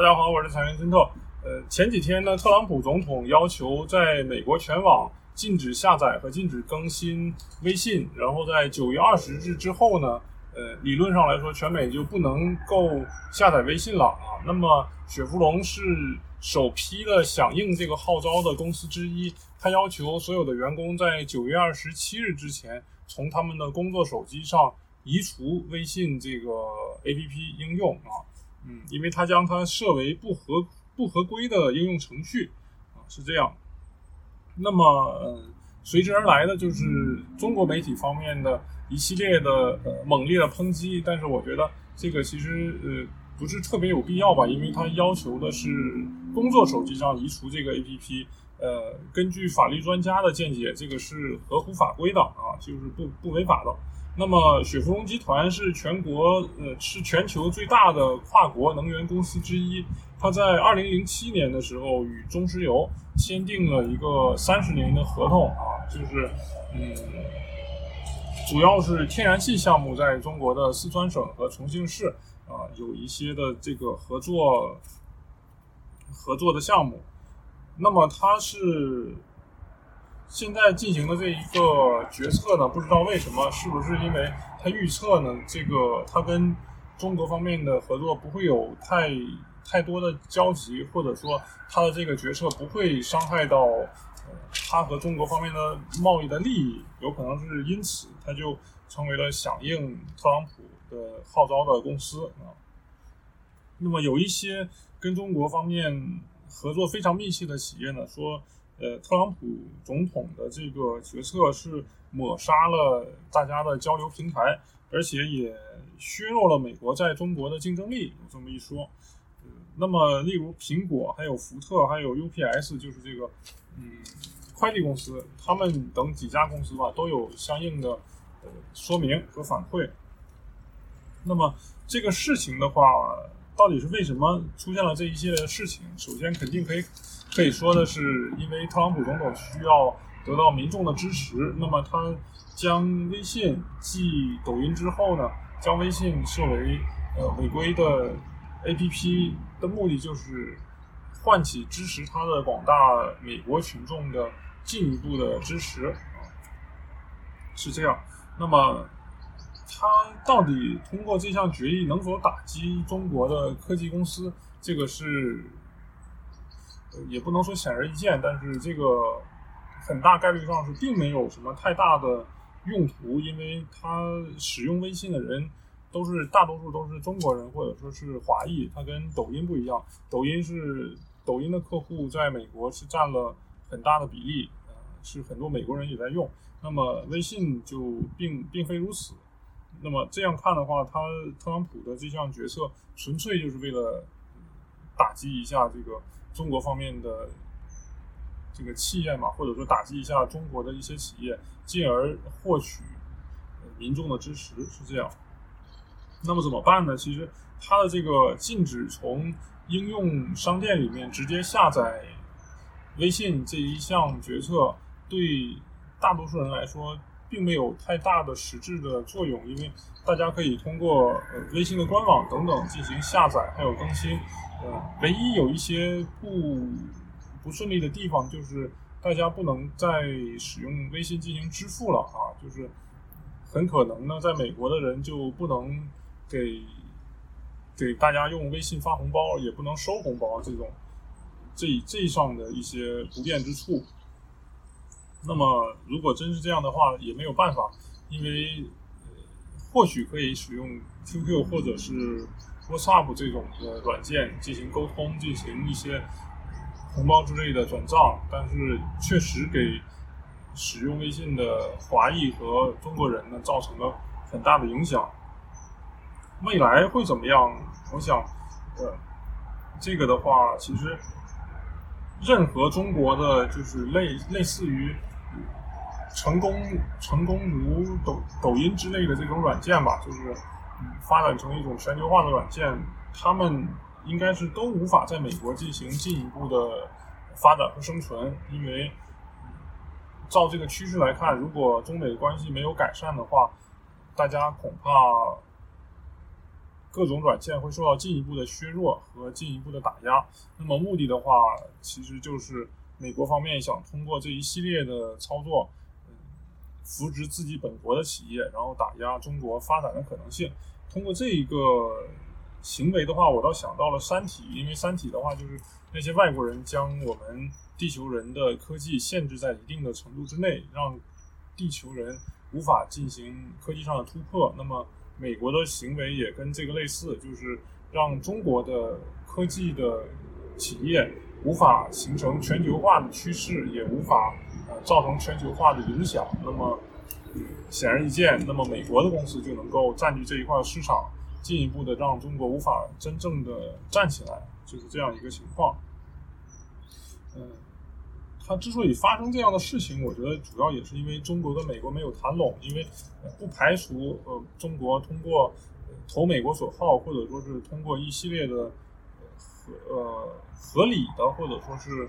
大家好，我是财源森特。呃，前几天呢，特朗普总统要求在美国全网禁止下载和禁止更新微信，然后在九月二十日之后呢，呃，理论上来说，全美就不能够下载微信了啊。那么，雪佛龙是首批的响应这个号召的公司之一，他要求所有的员工在九月二十七日之前，从他们的工作手机上移除微信这个 APP 应用啊。嗯，因为它将它设为不合不合规的应用程序啊，是这样。那么，呃，随之而来的就是中国媒体方面的一系列的呃猛烈的抨击。但是，我觉得这个其实呃不是特别有必要吧，因为它要求的是工作手机上移除这个 APP。呃，根据法律专家的见解，这个是合乎法规的啊，就是不不违法的。那么，雪佛龙集团是全国呃是全球最大的跨国能源公司之一。它在二零零七年的时候与中石油签订了一个三十年的合同啊，就是嗯，主要是天然气项目在中国的四川省和重庆市啊有一些的这个合作合作的项目。那么它是。现在进行的这一个决策呢，不知道为什么，是不是因为他预测呢？这个他跟中国方面的合作不会有太太多的交集，或者说他的这个决策不会伤害到他和中国方面的贸易的利益，有可能是因此他就成为了响应特朗普的号召的公司啊。那么有一些跟中国方面合作非常密切的企业呢，说。呃，特朗普总统的这个决策是抹杀了大家的交流平台，而且也削弱了美国在中国的竞争力。有这么一说，那么例如苹果、还有福特、还有 UPS，就是这个嗯快递公司，他们等几家公司吧，都有相应的呃说明和反馈。那么这个事情的话，到底是为什么出现了这一系列的事情？首先，肯定可以。可以说的是，因为特朗普总统需要得到民众的支持，那么他将微信继抖音之后呢，将微信设为呃违规的 APP 的目的就是唤起支持他的广大美国群众的进一步的支持，是这样。那么他到底通过这项决议能否打击中国的科技公司？这个是。也不能说显而易见，但是这个很大概率上是并没有什么太大的用途，因为他使用微信的人都是大多数都是中国人或者说是华裔，它跟抖音不一样，抖音是抖音的客户在美国是占了很大的比例，是很多美国人也在用，那么微信就并并非如此，那么这样看的话，他特朗普的这项决策纯粹就是为了打击一下这个。中国方面的这个企业嘛，或者说打击一下中国的一些企业，进而获取民众的支持，是这样。那么怎么办呢？其实它的这个禁止从应用商店里面直接下载微信这一项决策，对大多数人来说并没有太大的实质的作用，因为大家可以通过呃微信的官网等等进行下载还有更新。呃，唯一有一些不不顺利的地方，就是大家不能再使用微信进行支付了啊，就是很可能呢，在美国的人就不能给给大家用微信发红包，也不能收红包，这种这这上的一些不便之处。那么，如果真是这样的话，也没有办法，因为或许可以使用 QQ 或者是。WhatsApp 这种的软件进行沟通，进行一些红包之类的转账，但是确实给使用微信的华裔和中国人呢造成了很大的影响。未来会怎么样？我想，呃，这个的话，其实任何中国的就是类类似于成功成功如抖抖音之类的这种软件吧，就是。发展成一种全球化的软件，他们应该是都无法在美国进行进一步的发展和生存，因为照这个趋势来看，如果中美关系没有改善的话，大家恐怕各种软件会受到进一步的削弱和进一步的打压。那么目的的话，其实就是美国方面想通过这一系列的操作，嗯，扶植自己本国的企业，然后打压中国发展的可能性。通过这一个行为的话，我倒想到了《三体》，因为《三体》的话就是那些外国人将我们地球人的科技限制在一定的程度之内，让地球人无法进行科技上的突破。那么美国的行为也跟这个类似，就是让中国的科技的企业无法形成全球化的趋势，也无法造成全球化的影响。那么显而易见，那么美国的公司就能够占据这一块市场，进一步的让中国无法真正的站起来，就是这样一个情况。嗯。它之所以发生这样的事情，我觉得主要也是因为中国跟美国没有谈拢，因为不排除呃中国通过投美国所好，或者说是通过一系列的合呃合理的或者说是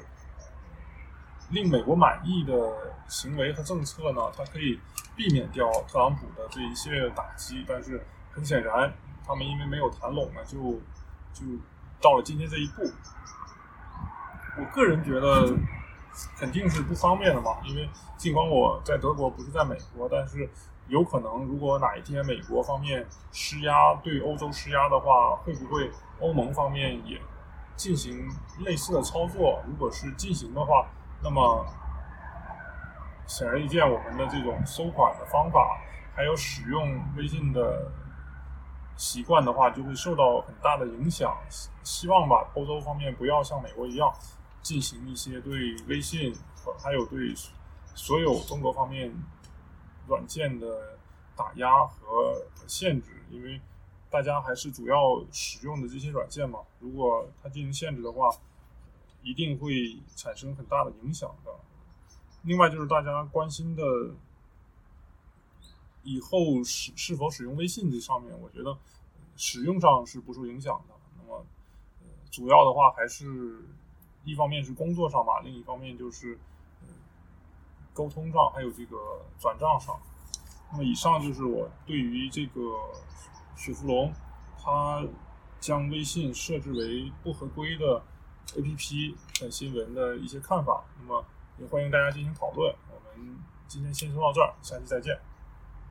令美国满意的行为和政策呢，它可以避免掉特朗普的这一系列的打击。但是很显然，他们因为没有谈拢呢，就就到了今天这一步。我个人觉得。肯定是不方便的嘛，因为尽管我在德国不是在美国，但是有可能如果哪一天美国方面施压对欧洲施压的话，会不会欧盟方面也进行类似的操作？如果是进行的话，那么显而易见，我们的这种收款的方法还有使用微信的习惯的话，就会受到很大的影响。希望吧，欧洲方面不要像美国一样。进行一些对微信和还有对所有中国方面软件的打压和限制，因为大家还是主要使用的这些软件嘛。如果它进行限制的话，一定会产生很大的影响的。另外就是大家关心的以后是是否使用微信这上面，我觉得使用上是不受影响的。那么主要的话还是。一方面是工作上嘛，另一方面就是沟通上，还有这个转账上。那么以上就是我对于这个雪佛龙，它将微信设置为不合规的 APP 的新闻的一些看法。那么也欢迎大家进行讨论。我们今天先说到这儿，下期再见。